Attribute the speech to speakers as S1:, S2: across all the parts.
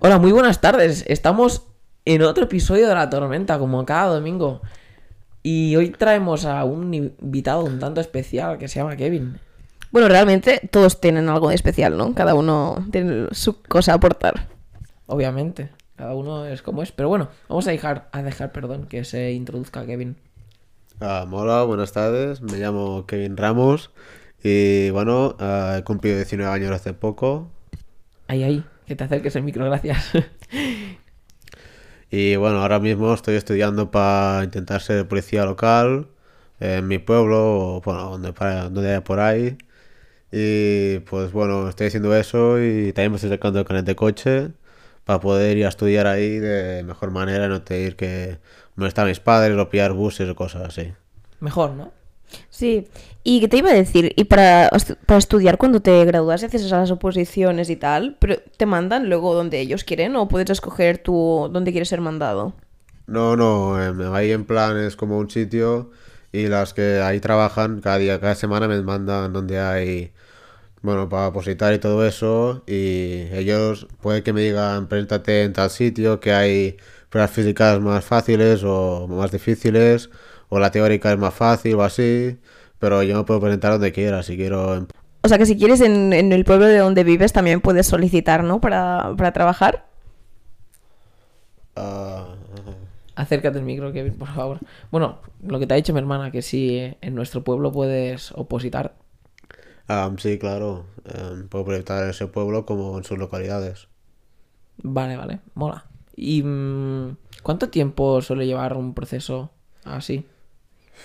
S1: Hola, muy buenas tardes. Estamos en otro episodio de La Tormenta, como cada domingo. Y hoy traemos a un invitado un tanto especial que se llama Kevin.
S2: Bueno, realmente todos tienen algo de especial, ¿no? Cada uno tiene su cosa a aportar.
S1: Obviamente, cada uno es como es. Pero bueno, vamos a dejar, a dejar perdón, que se introduzca Kevin.
S3: Ah, hola, buenas tardes. Me llamo Kevin Ramos. Y bueno, ah, he cumplido 19 años hace poco.
S1: Ahí, ahí, que te acerques el micro, gracias.
S3: Y bueno, ahora mismo estoy estudiando para intentar ser policía local en mi pueblo, o bueno, donde, para- donde haya por ahí. Y pues bueno, estoy haciendo eso y también me estoy sacando el carnet de coche para poder ir a estudiar ahí de mejor manera, no tener que molestar a mis padres o pillar buses o cosas así.
S1: Mejor, ¿no?
S2: Sí. ¿Y qué te iba a decir? Y para, para estudiar cuando te gradúas y haces esas oposiciones y tal, pero ¿te mandan luego donde ellos quieren o puedes escoger tú dónde quieres ser mandado?
S3: No, no, em, ahí en plan es como un sitio y las que ahí trabajan cada día, cada semana me mandan donde hay, bueno, para apositar y todo eso y ellos puede que me digan, preséntate en tal sitio, que hay pruebas físicas más fáciles o más difíciles o la teórica es más fácil o así, pero yo me puedo presentar donde quiera, si quiero en
S2: O sea que si quieres en, en el pueblo de donde vives también puedes solicitar, ¿no? Para, para trabajar.
S3: ah,
S1: Acércate el micro, Kevin, por favor. Bueno, lo que te ha dicho mi hermana, que si en nuestro pueblo puedes opositar.
S3: sí, claro, em, puedo presentar en ese pueblo como en sus localidades.
S1: Vale, vale, mola. ¿Y mm, cuánto tiempo suele llevar un proceso así?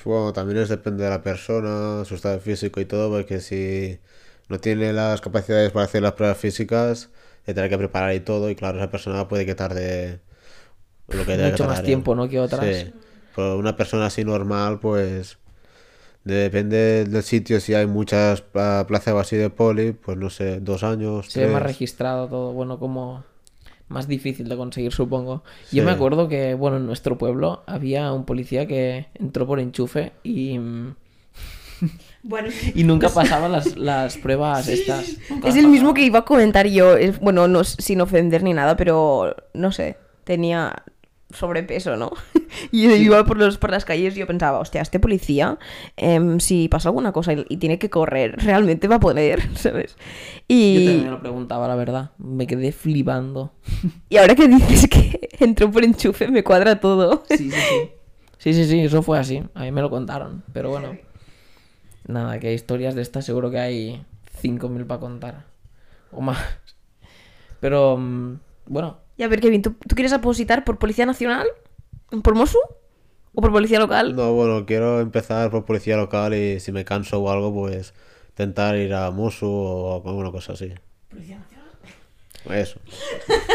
S3: Bueno, también es depende de la persona, su estado físico y todo, porque si no tiene las capacidades para hacer las pruebas físicas, se tendrá que preparar y todo, y claro, esa persona puede que tarde lo que tenga que
S1: Mucho más tiempo. ¿no? que otras.
S3: Sí, pero una persona así normal, pues depende del sitio, si hay muchas ah, plazas así de poli, pues no sé, dos años,
S1: Se ve más registrado todo, bueno, como más difícil de conseguir, supongo. Yo me acuerdo que, bueno, en nuestro pueblo había un policía que entró por enchufe y,
S2: Bueno,
S1: y nunca pasaba las, las pruebas estas. Nunca
S2: es el mismo que iba a comentar yo. es- Bueno, no, sin ofender ni nada, pero no sé. Tenía sobrepeso, ¿no? Y iba por, los, por las calles y yo pensaba, hostia, este policía, em, si pasa alguna cosa y, y tiene que correr, realmente va a poder, ¿sabes?
S1: Yo
S2: Y,
S1: también me lo preguntaba, la verdad. Me quedé flipando.
S2: y ahora que dices que entró por enchufe, me cuadra todo.
S1: Sí, sí, sí. Sí, sí, sí, eso fue así. A mí me lo contaron. Pero bueno. Nada, que historias de estas seguro que hay 5.000 para contar. O más. Pero, mm, bueno,
S2: Y a ver, Kevin, ¿tú, tú quieres apositar por Policía Nacional? ¿Por Mosu? ¿O por Policía Local?
S3: No, bueno, quiero empezar por policía local y si me canso o algo, pues intentar ir a Musu o alguna cosa así. Eso.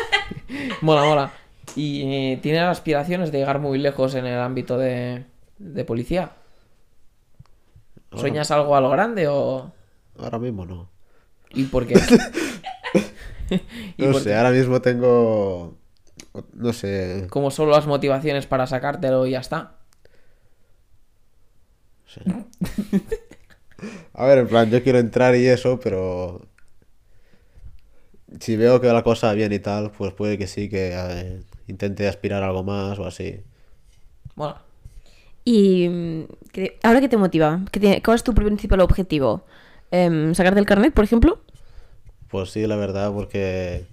S1: mola, mola. ¿Y eh, tienes aspiraciones de llegar muy lejos en el ámbito de, de policía? ¿Sueñas algo a lo grande o...?
S3: Ahora mismo no.
S1: ¿Y por qué? ¿Y
S3: No
S1: por
S3: sé,
S1: qué?
S3: ahora mismo tengo. No sé.
S1: Como solo las motivaciones para sacártelo y ya está.
S3: sí. A ver, en plan, yo quiero entrar y eso, pero. Si veo que va la cosa va bien y tal, pues puede que sí, que eh, intente aspirar a algo más o así.
S1: Mola.
S2: ¿Y mm, qué- ahora qué te motiva? ¿Qué tiene- ¿Cuál es tu principal objetivo? Em, ¿Sacarte el carnet, por ejemplo?
S3: Pues sí, la verdad, porque.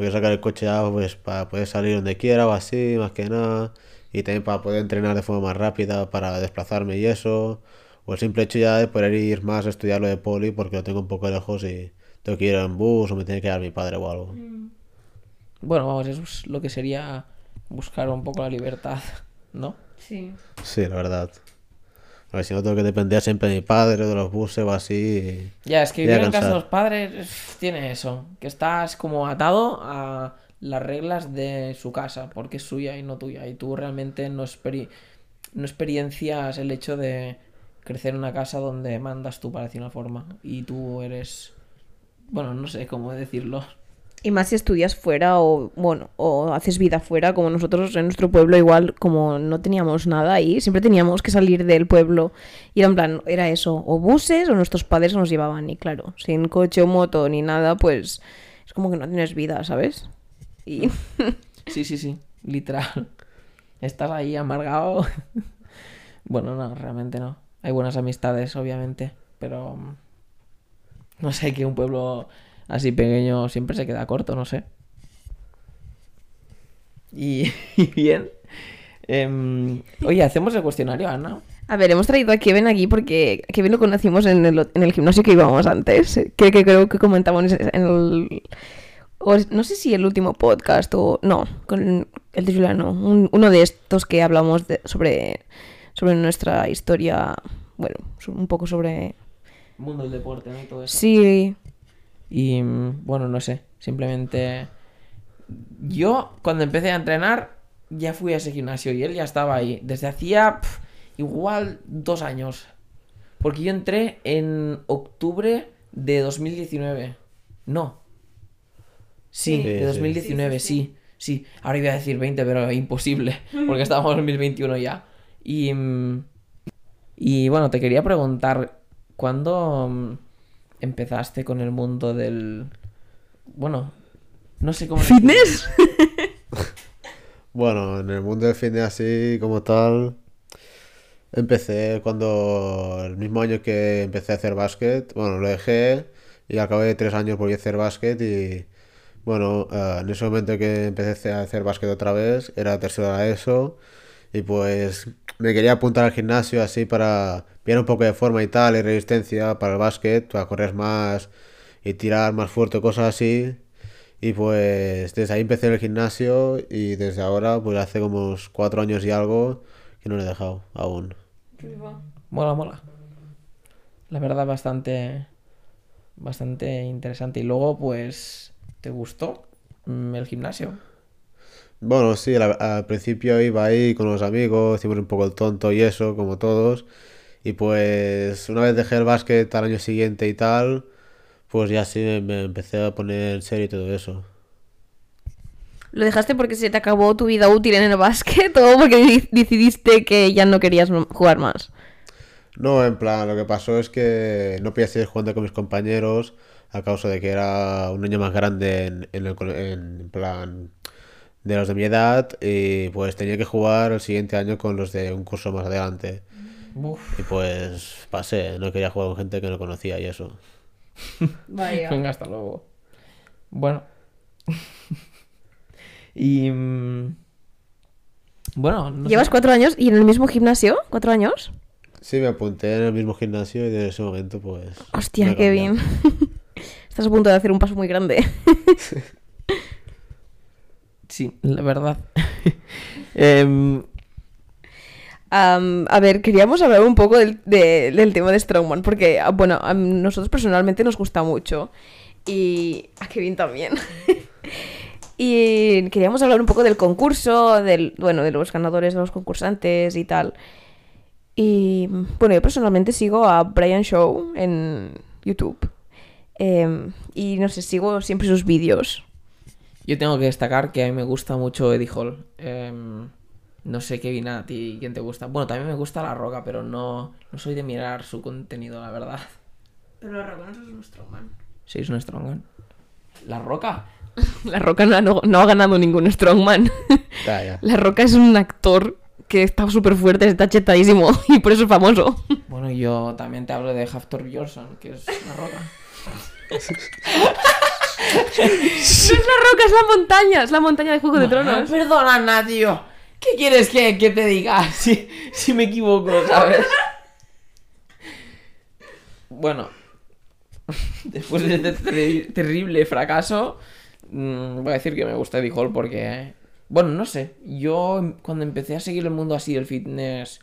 S3: Porque sacar el coche ya, pues para poder salir donde quiera o así, más que nada. Y también para poder entrenar de forma más rápida, para desplazarme y eso. O el simple hecho ya de poder ir más a estudiar lo de poli, porque lo tengo un poco lejos y tengo que ir en bus o me tiene que dar mi padre o algo.
S1: Bueno, vamos, eso es lo que sería buscar un poco la libertad, ¿no?
S2: Sí.
S3: Sí, la verdad. A ver si no tengo que depender siempre de mi padre, de los buses o así.
S1: Ya, es que vivir en casa de los padres tiene eso, que estás como atado a las reglas de su casa, porque es suya y no tuya, y tú realmente no, no experiencias el hecho de crecer en una casa donde mandas tú para decir una forma, y tú eres, bueno, no sé cómo decirlo.
S2: Y más si estudias fuera o, bueno, o haces vida fuera, como nosotros en nuestro pueblo igual, como no teníamos nada ahí, siempre teníamos que salir del pueblo. Y era en plan, era eso, o buses o nuestros padres nos llevaban. Y claro, sin coche o moto ni nada, pues es como que no tienes vida, ¿sabes?
S1: Sí, sí, sí, literal. Estás ahí amargado. bueno, no, realmente no. Hay buenas amistades, obviamente, pero mm, no sé, que un pueblo así pequeño siempre se queda corto, no sé. Y, y bien. Em, oye, hacemos el cuestionario, Ana.
S2: a ver, hemos traído a Kevin aquí porque a Kevin lo conocimos en el, en el gimnasio que íbamos antes. Que, que creo que comentamos en el. o no sé si el último podcast o. No, con el de Juliano. un- uno de estos que hablamos de- sobre, sobre nuestra historia. Bueno, un poco sobre.
S1: Mundo del deporte, ¿no? Y todo eso.
S2: Sí.
S1: Y mm, bueno, no sé, simplemente yo cuando empecé a entrenar ya fui a ese gimnasio y él ya estaba ahí desde hacía igual dos años. Porque yo entré en octubre de 2019. No. Sí,
S2: Sí,
S1: de
S3: sí.
S1: 2019, sí, sí. Ahora iba a decir 20, pero imposible, porque estábamos en 2021 ya. Y, mm, y bueno, te quería preguntar, ¿cuándo mm, empezaste con el mundo del... Bueno, no sé cómo...
S2: ¿Fitness?
S3: Bueno, en el mundo del fitness así como tal, empecé cuando el mismo año que empecé a hacer básquet, bueno, lo dejé y al cabo de tres años volví a hacer básquet y bueno, eh, en ese momento que empecé a hacer básquet otra vez, era tercero de eso y pues me quería apuntar al gimnasio así para pillar un poco de forma y tal y resistencia para el básquet, para correr más y tirar más fuerte, cosas así. Y pues desde ahí empecé el gimnasio y desde ahora, pues hace como unos cuatro años y algo que no lo he dejado aún.
S1: Mola, mola. La verdad, bastante... Bastante interesante. Y luego, pues... ¿Te gustó el gimnasio?
S3: Bueno, sí, al, al principio iba ahí con los amigos, hicimos un poco el tonto y eso, como todos. Y pues una vez dejé el básquet al año siguiente y tal, pues ya sí me, me empecé a poner en serio y todo eso.
S2: ¿Lo dejaste porque se te acabó tu vida útil en el básquet o porque di- decidiste que ya no querías jugar más?
S3: No, en plan, lo que pasó es que no podía seguir jugando con mis compañeros a causa de que era un año más grande en, en el en plan de los de mi edad y pues tenía que jugar el siguiente año con los de un curso más adelante.
S1: Uf.
S3: Y pues pasé, no quería jugar con gente que no conocía y eso.
S1: Venga, hasta luego. Bueno. y... mm, Bueno, no
S2: ¿Llevas
S1: sé.
S2: cuatro años y en el mismo gimnasio? ¿Cuatro años?
S3: Sí, me apunté en el mismo gimnasio y desde ese momento pues...
S2: Hostia, bien. Estás a punto de hacer un paso muy grande.
S1: Sí, la verdad. Em,
S2: a ver, queríamos hablar un poco del, de- del tema de Strongman, porque, ah, bueno, a nosotros personalmente nos gusta mucho. Y a Kevin también. y queríamos hablar un poco del concurso, del, bueno, de los ganadores, de los concursantes y tal. Y bueno, yo personalmente sigo a Brian Show en YouTube. Em, y no sé, sigo siempre sus vídeos.
S1: Yo tengo que destacar que a mí me gusta mucho Eddie Hall. Em, no sé qué a ti quién te gusta. Bueno, también me gusta La Roca, pero no, no soy de mirar su contenido, la verdad.
S2: Pero la Roca no es un Strongman.
S1: Sí, es un Strongman. ¿La Roca?
S2: La Roca no ha, no- no ha ganado ningún Strongman.
S3: Ya, ya.
S2: La Roca es un actor que está súper fuerte, está chetadísimo y por eso es famoso.
S1: Bueno, yo también te hablo de Haftor Bjornsson, que es La Roca.
S2: No es la Roca, es la montaña, es la montaña de Juego de Tronos.
S1: perdona, Ana, tío. ¿Qué quieres que, que te diga si, si me equivoco, sabes? Bueno, después de este terri- terrible fracaso, mm, voy a decir que me gusta Eddie Hall porque, bueno, no sé, yo em- cuando empecé a seguir el mundo así del fitness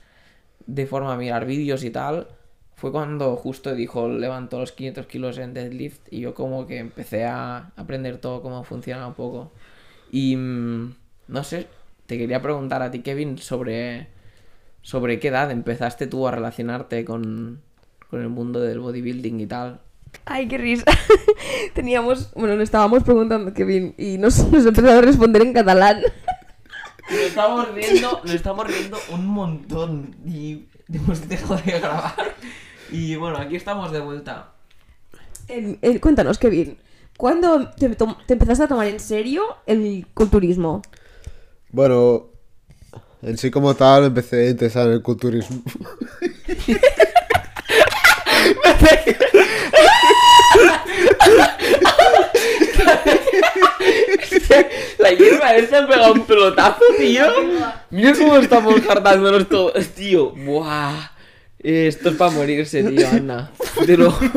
S1: de forma a mirar vídeos y tal, fue cuando justo Hall levantó los 500 kilos en deadlift y yo como que empecé a aprender todo cómo funciona un poco. Y mm, no sé, te quería preguntar a ti, Kevin, sobre, sobre qué edad empezaste tú a relacionarte con, con el mundo del bodybuilding y tal.
S2: Ay, qué risa. Teníamos, bueno, le estábamos preguntando a Kevin y nos, nos empezó a responder en catalán.
S1: Nos estamos riendo, nos estamos riendo un montón y hemos dejado de grabar. Y bueno, aquí estamos de vuelta.
S2: Cuéntanos, Kevin, ¿Cuándo te, empezaste a tomar en serio el culturismo?
S3: Bueno, en sí como tal empecé a interesar en el culturismo.
S1: La hierba esta ha pegado un pelotazo, tío. Mira cómo estamos hartándonos todos, tío. Buah. Esto es para morirse, tío, Ana. Te lo.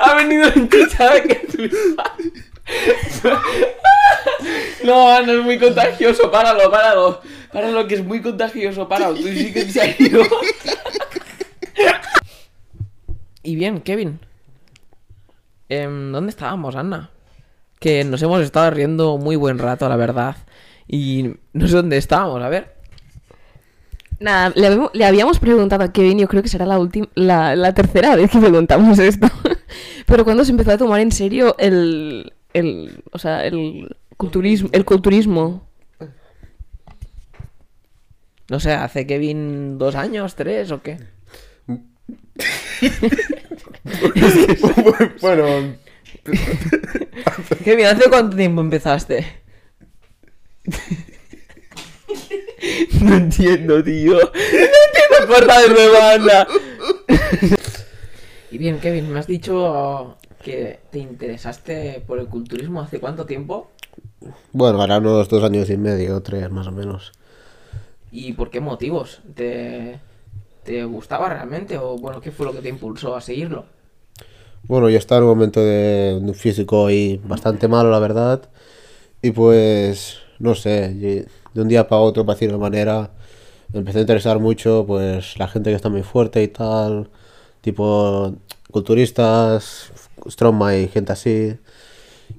S1: Ha venido en chicha que. No, Ana, es muy contagioso. Páralo, páralo. Páralo, que es muy contagioso. Páralo, tú sí que en serio. Y bien, Kevin. Em, ¿Dónde estábamos, Ana? Que nos hemos estado riendo muy buen rato, la verdad. Y no sé dónde estábamos, a ver.
S2: Nada, le, habíamos- le habíamos preguntado a Kevin, yo creo que será la, última, la, la tercera vez que preguntamos esto. Pero cuando se empezó a tomar en serio el, el, o sea, el culturismo, el culturismo.
S1: No sé, ¿hace Kevin dos años, tres o qué?
S3: bueno,
S1: Kevin, ¿hace cuánto tiempo empezaste? No entiendo, tío. No entiendo, corta de nuevo, anda. Y bien, Kevin, me has dicho que te interesaste por el culturismo hace cuánto tiempo
S3: bueno, ahora unos dos años y medio, tres más o menos.
S1: y por qué motivos. ¿Te, te gustaba realmente o bueno, qué fue lo que te impulsó a seguirlo?
S3: Bueno, yo estaba en un momento de, un físico y bastante malo, la verdad. Y pues, no sé, de un día para otro, para decirlo de manera, me empecé a interesar mucho, pues, la gente que está muy fuerte y tal, tipo culturistas, strongman y gente así.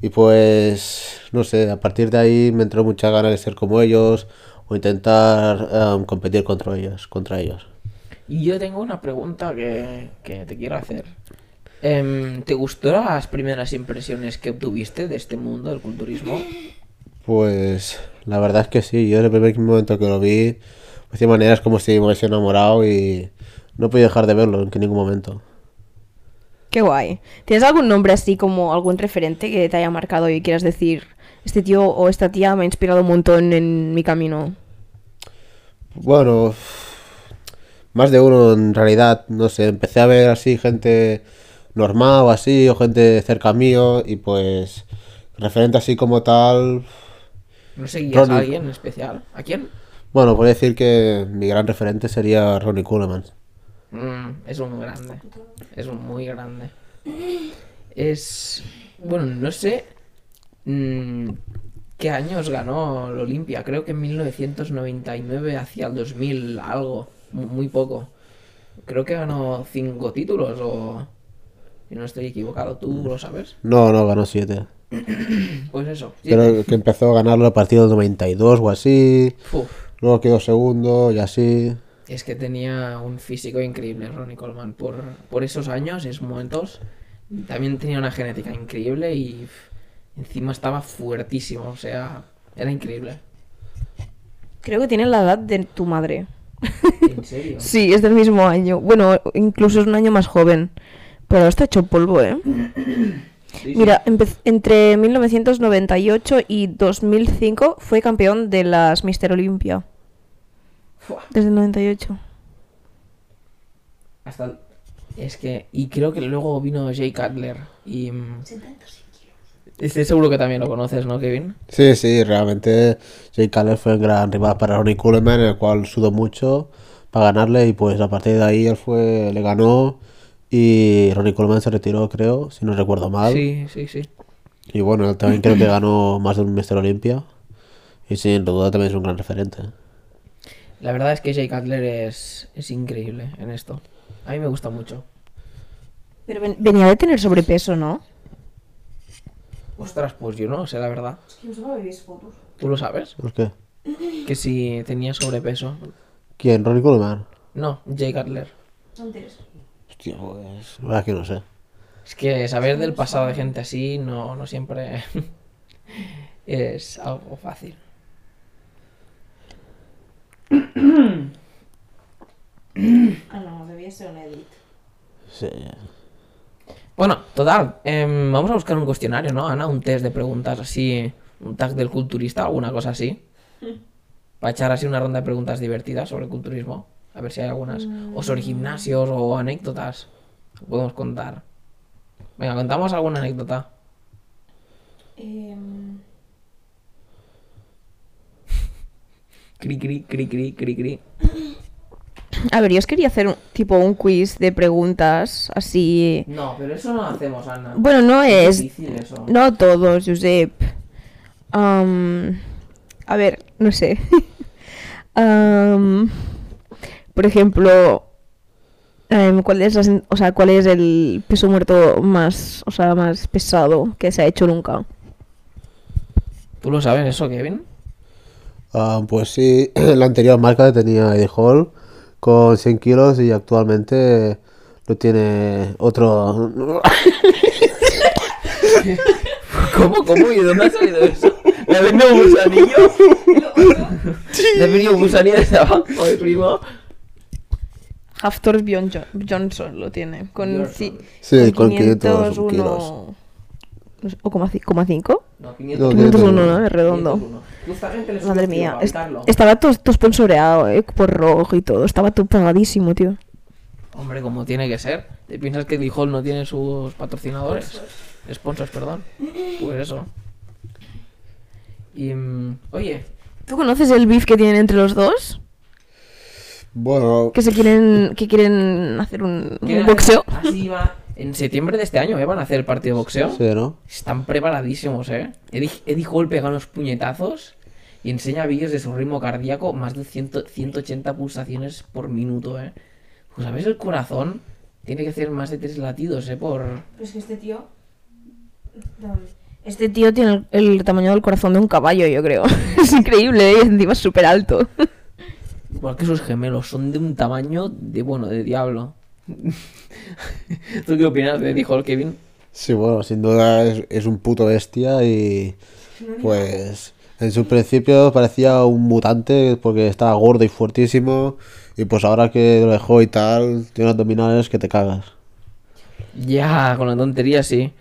S3: Y pues, no sé, a partir de ahí me entró mucha ganas de ser como ellos o intentar em, competir contra ellos, contra ellos.
S1: Y yo tengo una pregunta que, que te quiero hacer. Em, ¿Te gustó las primeras impresiones que obtuviste de este mundo del culturismo?
S3: Pues la verdad es que sí, yo en el primer momento que lo vi, de manera es como si me hubiese enamorado y no podía dejar de verlo en ningún momento.
S2: Qué guay. ¿Tienes algún nombre así como algún referente que te haya marcado y quieras decir, este tío o esta tía me ha inspirado un montón en mi camino?
S3: Bueno, más de uno en realidad, no sé, empecé a ver así gente normal o así, o gente cerca mío y pues referente así como tal,
S1: ¿No seguías
S3: Ronnie.
S1: a alguien en especial? ¿A quién?
S3: bueno, podría decir que mi gran referente sería Ronnie Coleman.
S1: Mm, es un grande. Es un muy grande. Es. Bueno, no sé. mm, ¿Qué años ganó el Olimpia? Creo que en 1999 hacia el 2000 algo. mu- Muy poco. Creo que ganó cinco títulos o. Si no estoy equivocado, ¿tú lo sabes?
S3: No, no, ganó siete.
S1: Pues eso. sí.
S3: Creo que empezó a ganarlo a partir del 92 o así.
S1: Uf,
S3: Luego quedó segundo y así.
S1: es que tenía un físico increíble Ronnie Coleman. Por, por esos años, esos momentos. También tenía una genética increíble y encima estaba fuertísimo. O sea, era increíble.
S2: Creo que tiene la edad de tu madre.
S1: ¿En serio?
S2: Sí, es del mismo año. Bueno, incluso es un año más joven. Pero está hecho polvo, ¿eh?
S1: Sí, sí.
S2: Mira, empe- entre 1998 y 2005 fue campeón de las Mister Olympia.
S1: Fua,
S2: Desde el 98.
S1: hasta el- Es que... Y creo que luego vino Jay Cutler y... mm, Este seguro que también lo conoces, ¿no, Kevin?
S3: Sí, sí, realmente Jake Cutler fue un gran rival para Ronnie Coleman, el cual sudó mucho para ganarle y pues a partir de ahí él fue, le ganó y Ronnie Coleman se retiró, creo, si no recuerdo mal.
S1: Sí, sí, sí.
S3: Y bueno, él también creo que ganó más de un Mr. Olympia y sin duda también es un gran referente.
S1: La verdad es que Jay Cutler es, es increíble en esto. A mí me gusta mucho.
S2: Pero ven- venía de tener sobrepeso, ¿no?
S1: Ostras, pues yo no sé, la verdad. ¿Tú lo sabes?
S3: ¿Por qué?
S1: Que si tenía sobrepeso.
S3: ¿Quién? ¿Ronnie Coleman?
S1: No, Jay Cutler.
S3: Hostia, pues, la verdad que no sé.
S1: Es que saber del pasado de gente así no, no siempre es algo fácil.
S2: Ah, no, debía ser un edit.
S3: Sí.
S1: Bueno, total, em, vamos a buscar un cuestionario, ¿no, Ana? Un test de preguntas así, un tag del culturista, alguna cosa así. Para echar así una ronda de preguntas divertidas sobre el culturismo. A ver si hay algunas. O sobre gimnasios o anécdotas. que Podemos contar. Venga, contamos alguna anécdota. Cri, cri, cri, cri, cri, cri.
S2: A ver, yo os quería hacer un, tipo un quiz de preguntas así.
S1: No, pero eso no lo hacemos, Ana.
S2: Bueno, no es.
S1: eso.
S2: No todos, Josep. A ver, no sé. Am, por ejemplo, em, ¿cuál es, la o sea, ¿cuál es el peso muerto más, o sea, más pesado que se ha hecho nunca?
S1: ¿Tú lo sabes eso, Kevin?
S3: Ah, pues sí, la anterior marca tenía Eddie Hall con 100 kilos y actualmente lo tiene otro...
S1: ¿Cómo, cómo? ¿Y de dónde ha salido eso? ¿Le ha venido un gusanillo? ¿Le ha venido un gusanillo desde abajo, mi primo?
S2: Haftor Bjorn Jo- Johnson lo tiene. Con, ci-
S3: Sí, con 501
S2: 501
S3: kilos.
S2: no sé, ¿O coma coma cinco?
S1: No,
S3: No,
S2: 501, ¿no? Es redondo.
S1: 501. Justamente le
S2: Madre mía, estaba todo, todo sponsoreado, eh, por rojo y todo. Estaba todo pagadísimo, tío.
S1: Hombre, como tiene que ser. ¿Te piensas que Dijol no tiene sus patrocinadores? Sponsors, perdón. Pues eso. Y, mm, oye,
S2: ¿Tú conoces el beef que tienen entre los dos?
S3: Bueno,
S2: Que se quieren, que quieren hacer un, un
S1: ¿quieren
S2: boxeo.
S1: hacer- Así va. En septiembre de este año, ¿eh? Van a hacer el partido de boxeo.
S3: sí, ¿no?
S1: Están preparadísimos, ¿eh? Eddie, Eddie Hall pega unos puñetazos y enseña vídeos de su ritmo cardíaco, más de 100 180 pulsaciones por minuto, ¿eh? Pues, ¿sabes? El corazón tiene que hacer más de 3 latidos, ¿eh? Por...
S2: es que este tío. Este tío tiene el, el tamaño del corazón de un caballo, yo creo. es increíble, ¿eh? y encima es súper alto.
S1: Igual que sus gemelos, son de un tamaño de, bueno, de diablo. ¿Tú qué opinas de Hall, Kevin?
S3: Sí, bueno, sin duda es, es un puto bestia y pues en su principio parecía un mutante porque estaba gordo y fuertísimo y pues ahora que lo dejó y tal, tiene unos abdominales que te cagas.
S1: Ya, con la tontería, sí.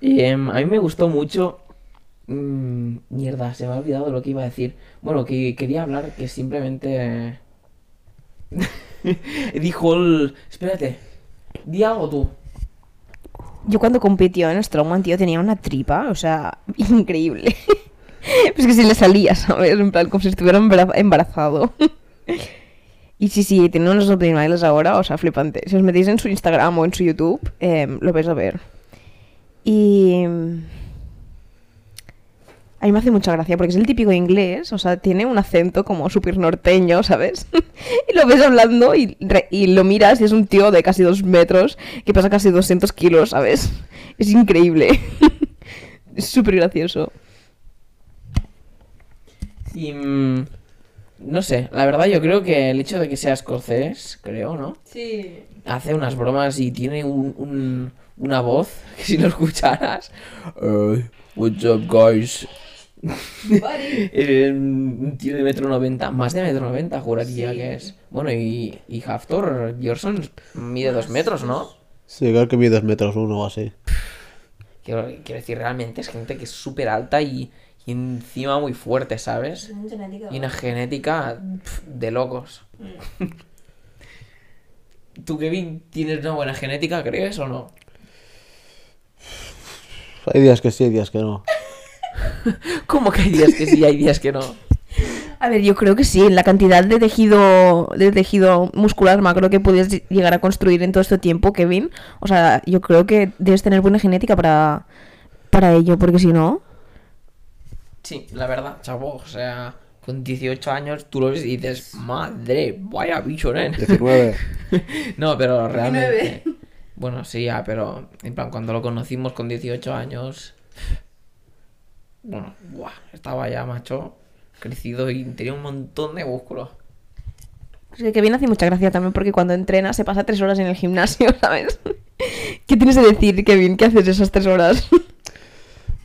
S1: Y, em, a mí me gustó mucho. Mm, mierda, se me ha olvidado lo que iba a decir. Bueno, que quería hablar que simplemente. Dijo el. Espérate. Di algo tú.
S2: Yo cuando compitió en Strongman, tío, tenía una tripa, o sea, increíble. es que se le salía, ¿sabes? En plan, como si estuviera embara- embarazado. y sí, sí, tiene unos abdominales ahora, o sea, flipante. Si os metéis en su Instagram o en su YouTube, em, lo vais a ver. Y... A mí me hace mucha gracia porque es el típico inglés, o sea, tiene un acento como súper norteño, ¿sabes? y lo ves hablando y, re- y lo miras y es un tío de casi dos metros que pesa casi 200 kilos, ¿sabes? Es increíble. es súper gracioso.
S1: Y. mm, no sé, la verdad yo creo que el hecho de que sea escocés, creo, ¿no?
S2: Sí.
S1: Hace unas bromas y tiene un, un- una voz que si lo escucharas. "Eh, what's up, guys? Eh, un tío de metro noventa, más de metro noventa juraría que es. Bueno, y, y Haftor Bjornsson mide dos metros, ¿no?
S3: Sí, creo que mide dos metros uno o así.
S1: Quiero, quiero decir, realmente es gente que es súper alta y, y encima muy fuerte, ¿sabes? Y una genética pf, de locos. ¿Tú, Kevin, tienes una buena genética, crees o no?
S3: Hay días que sí, hay días que no.
S1: ¿Cómo que hay días que sí, hay días que no?
S2: A ver, yo creo que sí, la cantidad de tejido, de tejido muscular macro que puedes ll- llegar a construir en todo este tiempo, Kevin. O sea, yo creo que debes tener buena genética para, para ello, porque si no...
S1: Sí, la verdad, chavo, o sea, con 18 años tú lo ves y dices, madre, vaya bicho, nen.
S3: 19.
S1: no, pero realmente... Bueno, sí, ya, pero en plan, cuando lo conocimos con 18 años... Bueno, buah, estaba ya macho, crecido y tenía un montón de músculos.
S2: Es que Kevin hace mucha gracia también porque cuando entrena se pasa tres horas en el gimnasio, ¿sabes? ¿Qué tienes que decir, Kevin? ¿Qué haces esas tres horas?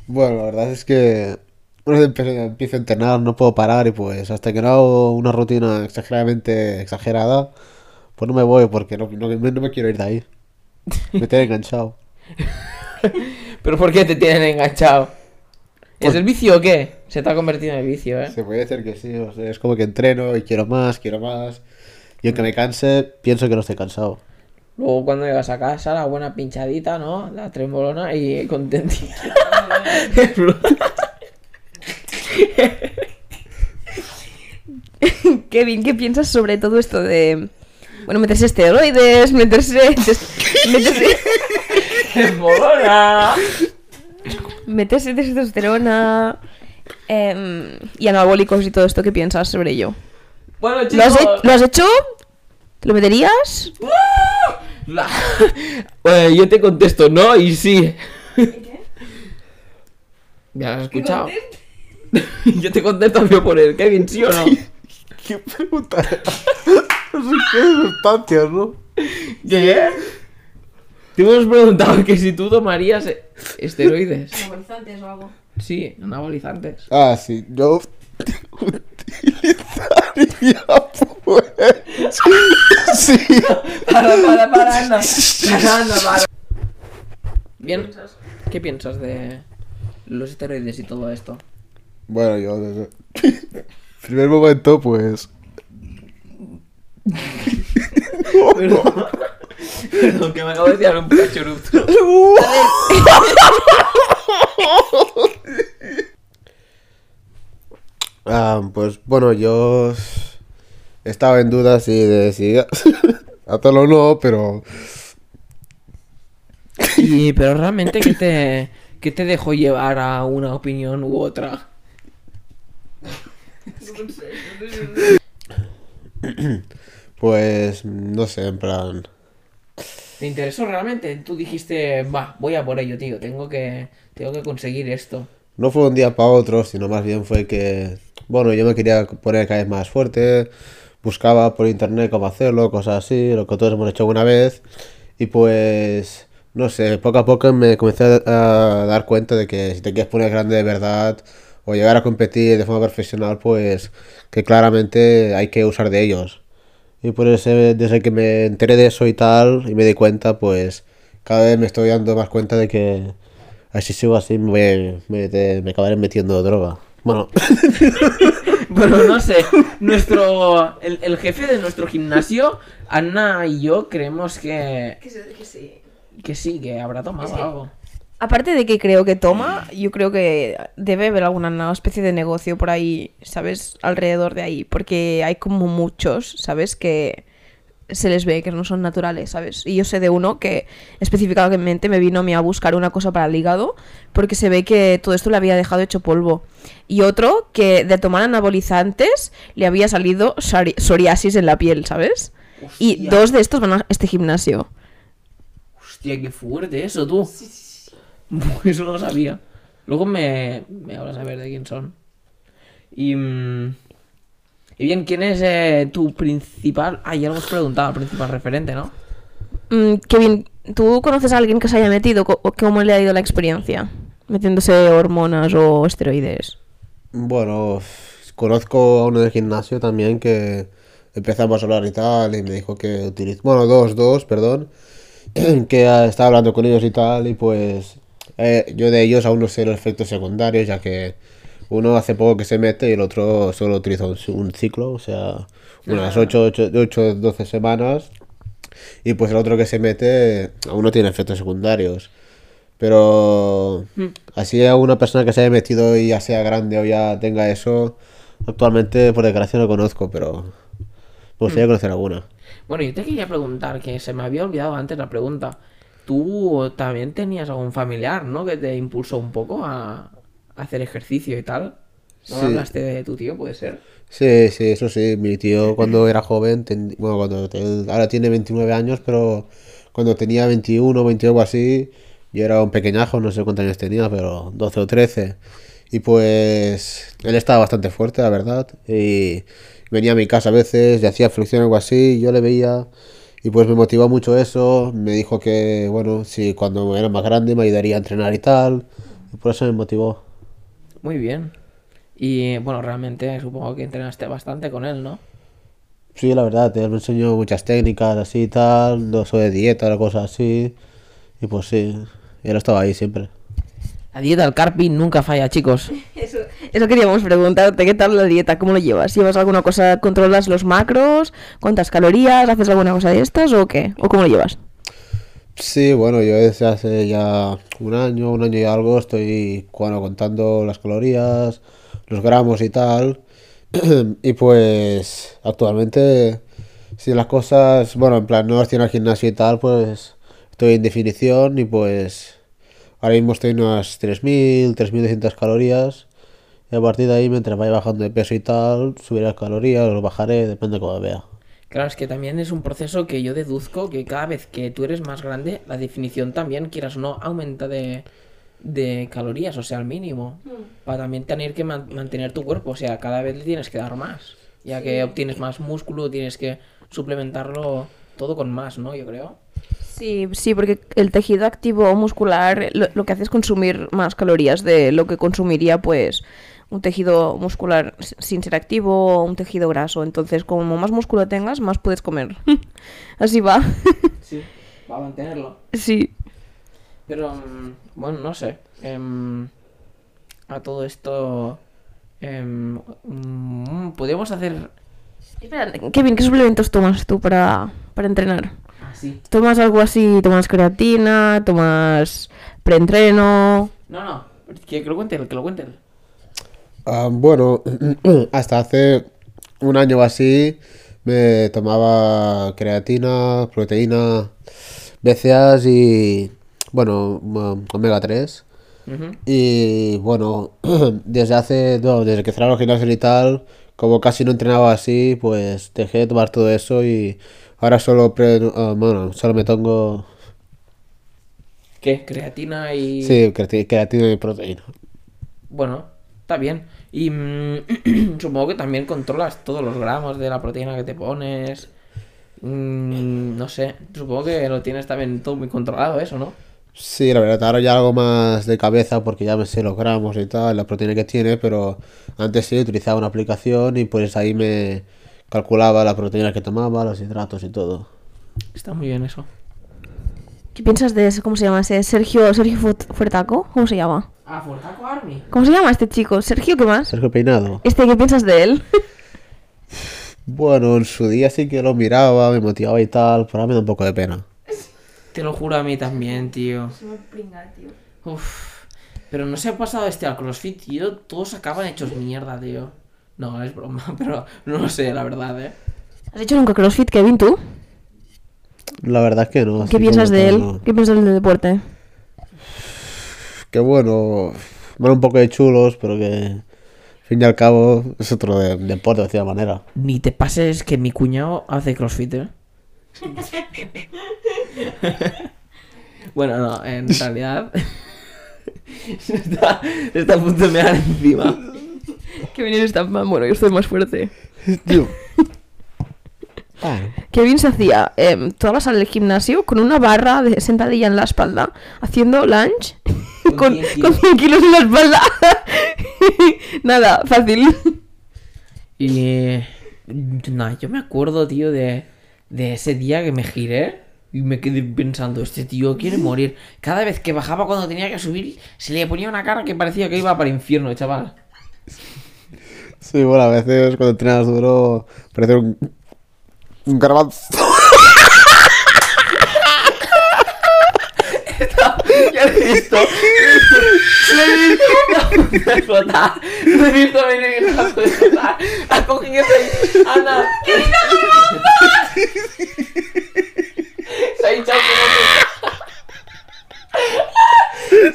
S3: Bueno, la verdad es que una vez empiezo a entrenar no puedo parar y pues hasta que no hago una rutina exageradamente exagerada, pues no me voy porque no, no, no me quiero ir de ahí. Me tengo enganchado.
S1: ¿Pero por qué te tienen enganchado? ¿Es el vicio o qué? Se te ha convertido en el vicio, ¿eh?
S3: Se puede decir que sí, o sea, es como que entreno y quiero más, quiero más. Y aunque me canse, pienso que no estoy cansado.
S1: Luego cuando llegas a casa, la buena pinchadita, ¿no? La trembolona y contentita.
S2: Kevin, ¿qué piensas sobre todo esto de. Bueno, meterse esteroides, meterse. meterse.
S1: ¡Trembolona!
S2: meterse testosterona. em, y anabólicos y todo esto, ¿qué piensas sobre ello?
S1: Bueno,
S2: ¿Lo has,
S1: chicos...
S2: he- ¿Lo has hecho? ¿Te lo meterías?
S1: La- Eh, yo te contesto no y sí. ¿Me has escuchado? yo te contesto a por el Kevin, ¿sí o no?
S3: ¿Qué pregunta? no sé qué sustancias, ¿no?
S1: ¿Qué? Te hemos preguntado que si tú tomarías eh, esteroides.
S2: Anabolizantes o algo.
S1: Sí, anabolizantes.
S3: Ah, sí, yo utilizaría pues. Sí.
S1: Para, para, para, anda. Para, anda, para. Bien, ¿qué piensas de los esteroides y todo esto?
S3: Bueno, yo desde primer momento, pues.
S1: Perdón, que me acabo de tirar un cachorrito.
S3: Ah, pues bueno, yo estaba en duda si de si hacerlo o no, pero
S1: Y, pero realmente, ¿qué te, ¿qué te dejó llevar a una opinión u otra?
S3: pues no sé, en plan.
S1: ¿Te interesó realmente? Tú dijiste, va, voy a por ello, tío, tengo que, tengo que conseguir esto.
S3: No fue un día para otro, sino más bien fue que, bueno, yo me quería poner cada vez más fuerte, buscaba por internet cómo hacerlo, cosas así, lo que todos hemos hecho alguna vez, y pues, no sé, poco a poco me comencé a, dar cuenta de que si te quieres poner grande de verdad o llegar a competir de forma profesional, pues que claramente hay que usar de ellos. Y por eso, desde que me enteré de eso y tal, y me di cuenta, pues cada vez me estoy dando más cuenta de que así sigo así, me, me, te- me acabaré metiendo droga. Bueno,
S1: Bueno, no sé, nuestro, el, el jefe de nuestro gimnasio, Ana y yo, creemos que, que sí, que habrá tomado algo.
S2: Aparte de que creo que toma, yo creo que debe haber alguna especie de negocio por ahí, ¿sabes? Alrededor de ahí. Porque hay como muchos, ¿sabes? Que se les ve que no son naturales, ¿sabes? Y yo sé de uno que específicamente me vino a mí a buscar una cosa para el hígado porque se ve que todo esto le había dejado hecho polvo. Y otro que de tomar anabolizantes le había salido psori- psoriasis en la piel, ¿sabes? Y dos de estos van a este gimnasio.
S1: Hostia, qué fuerte eso, tú. Eso no lo sabía. Luego me, me hablas a ver de quién son. Y, mm, y bien, ¿quién es eh, tu principal... Ah, ya lo hemos preguntado, el principal referente, ¿no?
S2: Mm, Kevin, ¿tú conoces a alguien que se haya metido? O ¿Cómo le ha ido la experiencia? Metiéndose hormonas o esteroides.
S3: bueno, conozco a uno del gimnasio también que empezamos a hablar y tal, y me dijo que utiliza, bueno, dos, dos, perdón, que estaba hablando con ellos y tal, y pues eh, yo de ellos aún no sé los efectos secundarios, ya que uno hace poco que se mete y el otro solo utiliza un, un ciclo, o sea, unas 8, 8, 8, 12 semanas, y pues el otro que se mete aún no tiene efectos secundarios. Pero así a una persona que se haya metido y ya sea grande o ya tenga eso, actualmente por desgracia no conozco, pero me gustaría conocer alguna.
S1: Bueno, yo te quería preguntar, que se me había olvidado antes la pregunta. Tú también tenías algún familiar, ¿no? Que te impulsó un poco a a hacer ejercicio y tal. ¿No
S3: Sí.
S1: hablaste de tu tío, puede ser?
S3: Sí, sí, eso sí, mi tío cuando era joven, ten- bueno, cuando ahora tiene 29 años, pero cuando tenía 21, 22 o así, yo era un pequeñajo, no sé cuántos años tenía, pero 12 o 13. Y pues él estaba bastante fuerte, la verdad, y venía a mi casa a veces y hacía flexión o algo así, y yo le veía y pues me motivó mucho eso, me dijo que, bueno, si cuando era más grande me ayudaría a entrenar y tal, y por eso me motivó.
S1: Muy bien. Y bueno, realmente supongo que entrenaste bastante con él, ¿no?
S3: Sí, la verdad, él me enseñó muchas técnicas así y tal, no soy de dieta cosas así. Y pues sí, él estaba ahí siempre.
S1: La dieta del Carpi nunca falla, chicos.
S2: Eso, eso queríamos preguntarte, ¿qué tal la dieta? ¿Cómo lo llevas? ¿Llevas alguna cosa, controlas los macros? ¿Cuántas calorías? ¿Haces alguna cosa de estas o qué? ¿O cómo lo llevas?
S3: Sí, bueno, yo desde hace ya un año, un año y algo, estoy bueno, contando las calorías, los gramos y tal. Y pues actualmente, si las cosas, bueno, en plan no estoy en el gimnasio y tal, pues estoy en definición y pues ahora mismo estoy en unas 3.000, 3.200 calorías. Y a partir de ahí, mientras vaya bajando de peso y tal, subiré las calorías, los bajaré, depende de cómo vea.
S1: Claro, es que también es un proceso que yo deduzco que cada vez que tú eres más grande, la definición también, quieras o no, aumenta de, de calorías, o sea, al mínimo. Para también tener que man- mantener tu cuerpo, o sea, cada vez le tienes que dar más. Ya que obtienes más músculo, tienes que suplementarlo todo con más, ¿no? Yo creo.
S2: Sí, sí, porque el tejido activo muscular lo, lo que hace es consumir más calorías de lo que consumiría, pues, un tejido muscular sin ser activo o un tejido graso. Entonces, como más músculo tengas, más puedes comer. Así va.
S1: Sí, para mantenerlo.
S2: sí.
S1: Pero, mm, bueno, no sé. em, a todo esto... em, mm, podríamos hacer...
S2: Espera, Kevin, ¿qué suplementos tomas tú para, para entrenar?
S1: Así.
S2: ¿Tomas algo así? ¿Tomas creatina? ¿Tomas preentreno?
S1: No, no, que, que lo cuente él, que lo cuente él.
S3: Ah, bueno, hasta hace un año o así me tomaba creatina, proteína, BCAAs y, bueno, um, omega 3.
S1: Ujú.
S3: Y bueno, desde hace, no, desde que cerraron los gimnasios y tal, como casi no entrenaba así, pues dejé de tomar todo eso y ahora solo, pre- ah, bueno, solo me tomo,
S1: ¿Qué? Creatina y...
S3: sí, creati- creatina y proteína.
S1: Bueno, está bien. Y mm, supongo que también controlas todos los gramos de la proteína que te pones. Mm, no sé, supongo que lo tienes también todo muy controlado eso, ¿no?
S3: Sí, la verdad, ahora ya algo más de cabeza porque ya me sé los gramos y tal, la proteína que tiene, pero antes sí utilizaba una aplicación y pues ahí me calculaba la proteína que tomaba, los hidratos y todo.
S1: Está muy bien eso.
S2: ¿Qué piensas de ese, cómo se llama ese? Sergio, Sergio Fuertaco? ¿Cómo se llama?
S1: Ah, Fortaco Army.
S2: ¿Cómo se llama este chico? Sergio, ¿qué más?
S3: Sergio Peinado.
S2: Este, ¿qué piensas de él?
S3: Bueno, en su día sí que lo miraba, me motivaba y tal, pero ahora me da un poco de pena.
S1: Te lo juro a mí también, tío. Uf. Pero no se ha pasado este al CrossFit, tío. Todos acaban hechos mierda, tío. No, es broma, pero no lo sé, la verdad, eh.
S2: ¿Has hecho nunca CrossFit, Kevin, tú?
S3: La verdad es que no.
S2: ¿Qué piensas de él?
S3: no.
S2: ¿Qué piensas del deporte?
S3: Que bueno, van un poco de chulos, pero que al fin y al cabo es otro de- deporte de cierta manera.
S1: Ni te pases que mi cuñado hace CrossFit, eh. bueno, no, en realidad. está, está a punto de mear encima.
S2: Kevin está más bueno, yo estoy más fuerte.
S3: Tío. Bueno,
S2: Kevin se hacía em, toda la sala del gimnasio con una barra de sentadilla en la espalda, haciendo lunge
S1: Con
S2: con,
S1: 100
S2: con
S1: kilos.
S2: 100 kilos en la espalda. Nada, fácil.
S1: Y. eh, yo me acuerdo, tío, de, de ese día que me giré y me quedé pensando, este tío quiere morir. Cada vez que bajaba cuando tenía que subir, se le ponía una cara que parecía que iba para el infierno, chaval.
S3: Sí, bueno, a veces cuando entrenas duro parece un, un garbanzo.
S1: Ya lo he visto. Lo he visto. explotar. Lo he visto venir y la puedo explotar. Ha cogido ese. Ana. Se ha hinchado como.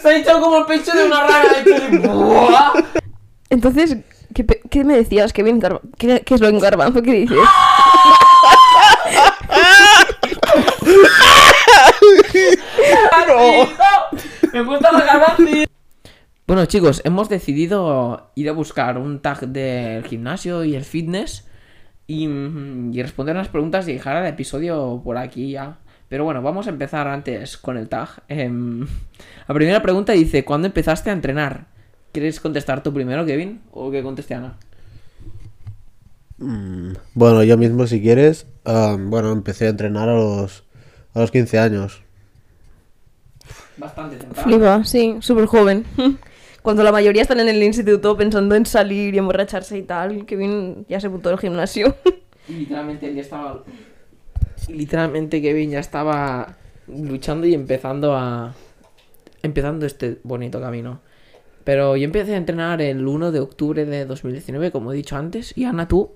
S1: Se ha hinchado como el pecho de una rana. Así, ¡buah!
S2: Entonces, ¿qué, qué me decías, Kevin? Garba- ¿Qué, qué es lo en garbanzo? ¿Qué dices?
S1: Me gusta la garbanzo. Bueno, chicos, hemos decidido ir a buscar un tag del gimnasio y el fitness y, mm, y responder unas preguntas y dejar el episodio por aquí ya. Pero bueno, vamos a empezar antes con el tag. Em, la primera pregunta dice, ¿cuándo empezaste a entrenar? ¿Quieres contestar tú primero, Kevin? ¿O que conteste Ana?
S3: Mm, Bueno, yo mismo si quieres, bueno, empecé a entrenar a los, a los 15 años.
S1: Bastante temprano.
S2: Flipa, sí, súper joven. Cuando la mayoría están en el instituto pensando en salir y emborracharse y tal, Kevin ya se apuntó al gimnasio.
S1: Y literalmente él ya estaba. literalmente Kevin ya estaba luchando y empezando a. Empezando este bonito camino. Pero yo empecé a entrenar el 1 de octubre de 2019, como he dicho antes. Y Ana, tú.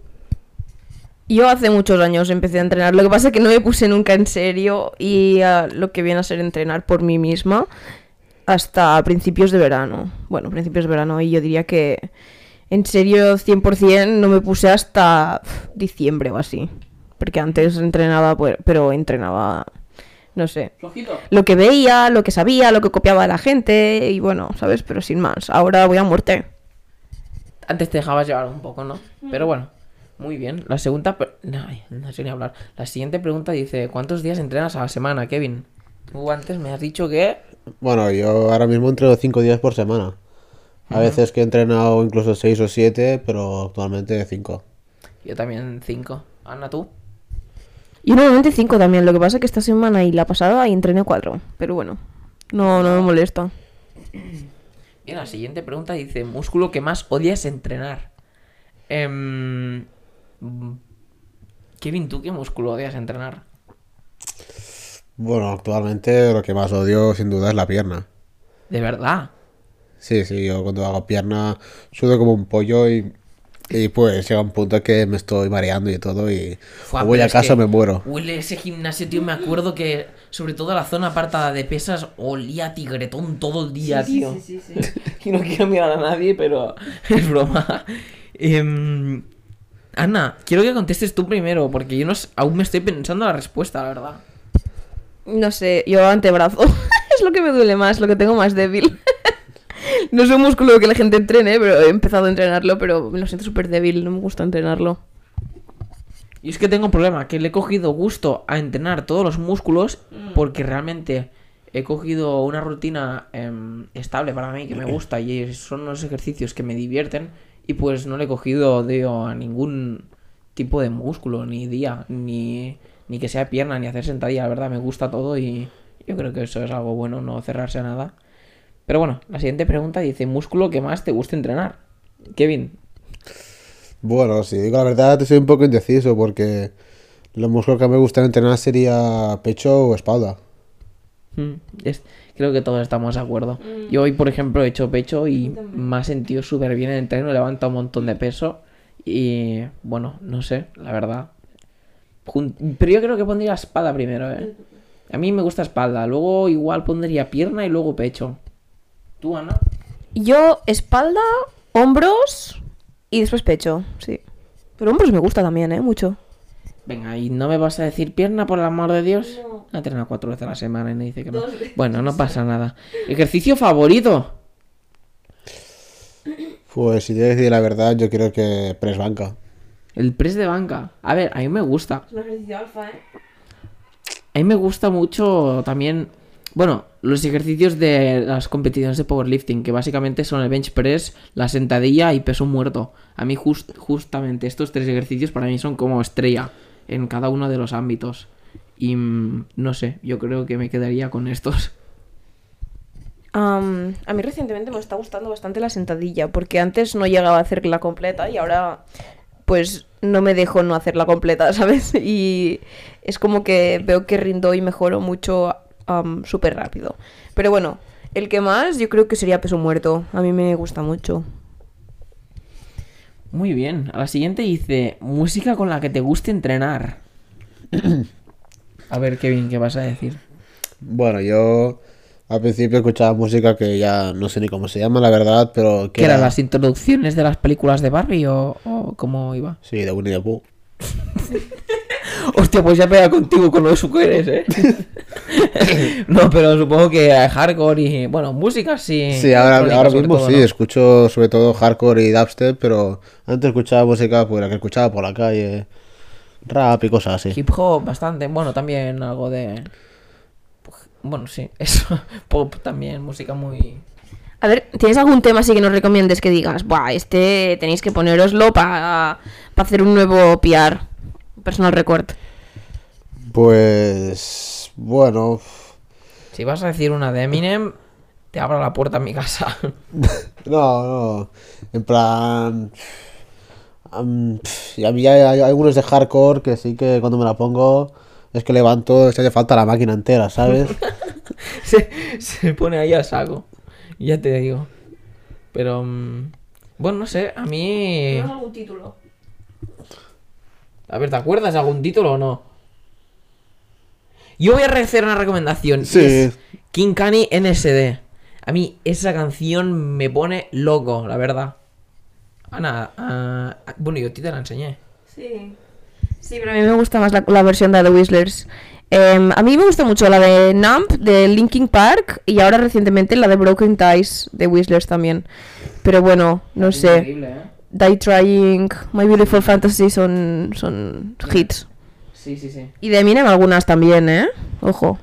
S2: Yo hace muchos años empecé a entrenar, lo que pasa es que no me puse nunca en serio y ah, lo que viene a ser entrenar por mí misma hasta principios de verano. Bueno, principios de verano y yo diría que en serio 100% no me puse hasta diciembre o así. Porque antes entrenaba, pues, pero entrenaba, no sé,
S1: Flojito.
S2: lo que veía, lo que sabía, lo que copiaba de la gente y bueno, ¿sabes? Pero sin más. Ahora voy a muerte.
S1: Antes te dejabas llevar un poco, ¿no? Pero bueno, muy bien. La segunda. no sé ni hablar. La siguiente pregunta dice: ¿Cuántos días entrenas a la semana, Kevin? Tú antes me has dicho que.
S3: Bueno, yo ahora mismo entreno cinco días por semana. A veces que he entrenado incluso seis o siete, pero actualmente cinco.
S1: Yo también cinco. Ana, tú.
S2: Yo normalmente 5 también, lo que pasa es que esta semana y la pasada entrené 4. Pero bueno, no, no me molesta.
S1: Bien, la siguiente pregunta dice: ¿Músculo que más odias entrenar? Em, mm, Kevin, ¿tú qué músculo odias entrenar?
S3: Bueno, actualmente lo que más odio sin duda es la pierna.
S1: De verdad.
S3: Sí, sí, yo cuando hago pierna sudo como un pollo y, y pues llega un punto que me estoy mareando y todo y
S1: Fua,
S3: o voy a casa me muero.
S1: Huele ese gimnasio, tío. Me acuerdo que, sobre todo la zona apartada de pesas, olía a tigretón todo el día, tío. Y no quiero mirar a nadie, pero es broma. Em, Ana, quiero que contestes tú primero, porque yo no aún me estoy pensando la respuesta, la verdad.
S2: No sé, yo antebrazo. es lo que me duele más, lo que tengo más débil. No es un músculo que la gente entrene, pero he empezado a entrenarlo, pero me lo siento súper débil, no me gusta entrenarlo.
S1: Y es que tengo un problema, que le he cogido gusto a entrenar todos los músculos porque realmente he cogido una rutina em, estable para mí que me gusta y son unos ejercicios que me divierten y pues no le he cogido odio a ningún tipo de músculo, ni día, ni, ni que sea pierna, ni hacer sentadilla, la verdad me gusta todo y yo creo que eso es algo bueno, no cerrarse a nada. Pero bueno, la siguiente pregunta dice, músculo que más te gusta entrenar. Kevin,
S3: Bueno, si digo la verdad, soy un poco indeciso porque los músculos que me gustan entrenar sería pecho o espalda.
S1: Mm, es- creo que todos estamos de acuerdo. Yo hoy, por ejemplo, he hecho pecho y me ha sentido súper bien en el entreno, he levantado un montón de peso y bueno, no sé, la verdad. Jun- Pero yo creo que pondría espalda primero, ¿eh? A mí me gusta espalda, luego igual pondría pierna y luego pecho. ¿Tú, Ana?
S2: Yo, espalda, hombros y después pecho, sí. Pero hombros me gusta también, ¿eh? Mucho.
S1: Venga, ¿y no me vas a decir pierna por el amor de Dios? No. Entrena cuatro veces a la semana y me dice que no. Bueno, no pasa nada. ¿Ejercicio favorito?
S3: Pues si te decir la verdad, yo creo que press banca.
S1: El press de banca. A ver, a mí me gusta.
S2: Es un ejercicio alfa, ¿eh?
S1: A mí me gusta mucho también, bueno, los ejercicios de las competiciones de powerlifting, que básicamente son el bench press, la sentadilla y peso muerto. A mí just- justamente estos tres ejercicios para mí son como estrella en cada uno de los ámbitos. Y mm, no sé, yo creo que me quedaría con estos.
S2: A mí recientemente me está gustando bastante la sentadilla, porque antes no llegaba a hacerla completa y ahora pues no me dejo no hacerla completa, ¿sabes? Y es como que veo que rindo y mejoro mucho am, súper rápido. Pero bueno, el que más yo creo que sería peso muerto. A mí me gusta mucho.
S1: Muy bien, a la siguiente dice, música con la que te guste entrenar. A ver, Kevin, ¿qué vas a decir?
S3: Bueno, yo al principio escuchaba música que ya no sé ni cómo se llama, la verdad, pero que
S1: ¿Qué eran
S3: era...
S1: las introducciones de las películas de Barbie o, o cómo iba?
S3: Sí, de Winnie the Pooh.
S1: Hostia, pues ya pega contigo con lo de su eres, ¿eh? no, pero supongo que hardcore y... Bueno, música sí.
S3: Sí, ahora, ahora mismo
S1: todo,
S3: sí,
S1: ¿no?
S3: escucho sobre todo hardcore y dubstep, pero antes escuchaba música pues la que escuchaba por la calle, rap y cosas así.
S1: Hip hop bastante. Bueno, también algo de... Bueno, sí, eso. Pop también, música muy...
S2: A ver, ¿tienes algún tema así que nos recomiendes que digas, buah, este tenéis que poneroslo para hacer un nuevo PR, personal record?
S3: Pues bueno,
S1: Si vas a decir una de Eminem, te abro la puerta a mi casa.
S3: No, no. En plan. y a mí hay, hay algunos de hardcore que sí que cuando me la pongo es que levanto, se hace falta la máquina entera, ¿sabes?
S1: se, se pone ahí a saco. Ya te digo. Pero. mm, Bueno, no sé, a mí.
S2: algún título?
S1: A ver, ¿te acuerdas de algún título o no? Yo voy a hacer una recomendación.
S3: Sí.
S1: es King Kani NSD. A mí esa canción me pone loco, la verdad. Ana, ah, bueno, yo a ti te la enseñé.
S2: Sí. Sí, pero a mí me gusta más la, la versión de The Whistlers. Em, a mí me gusta mucho la de Nump, de Linkin Park, y ahora recientemente la de Broken Ties, de Whistlers también. Pero bueno, no sé.
S1: Increíble, ¿eh?
S2: Die Trying, My Beautiful Fantasy son, son hits.
S1: Sí, sí, sí.
S2: Y de Eminem algunas también, ¿eh? Ojo.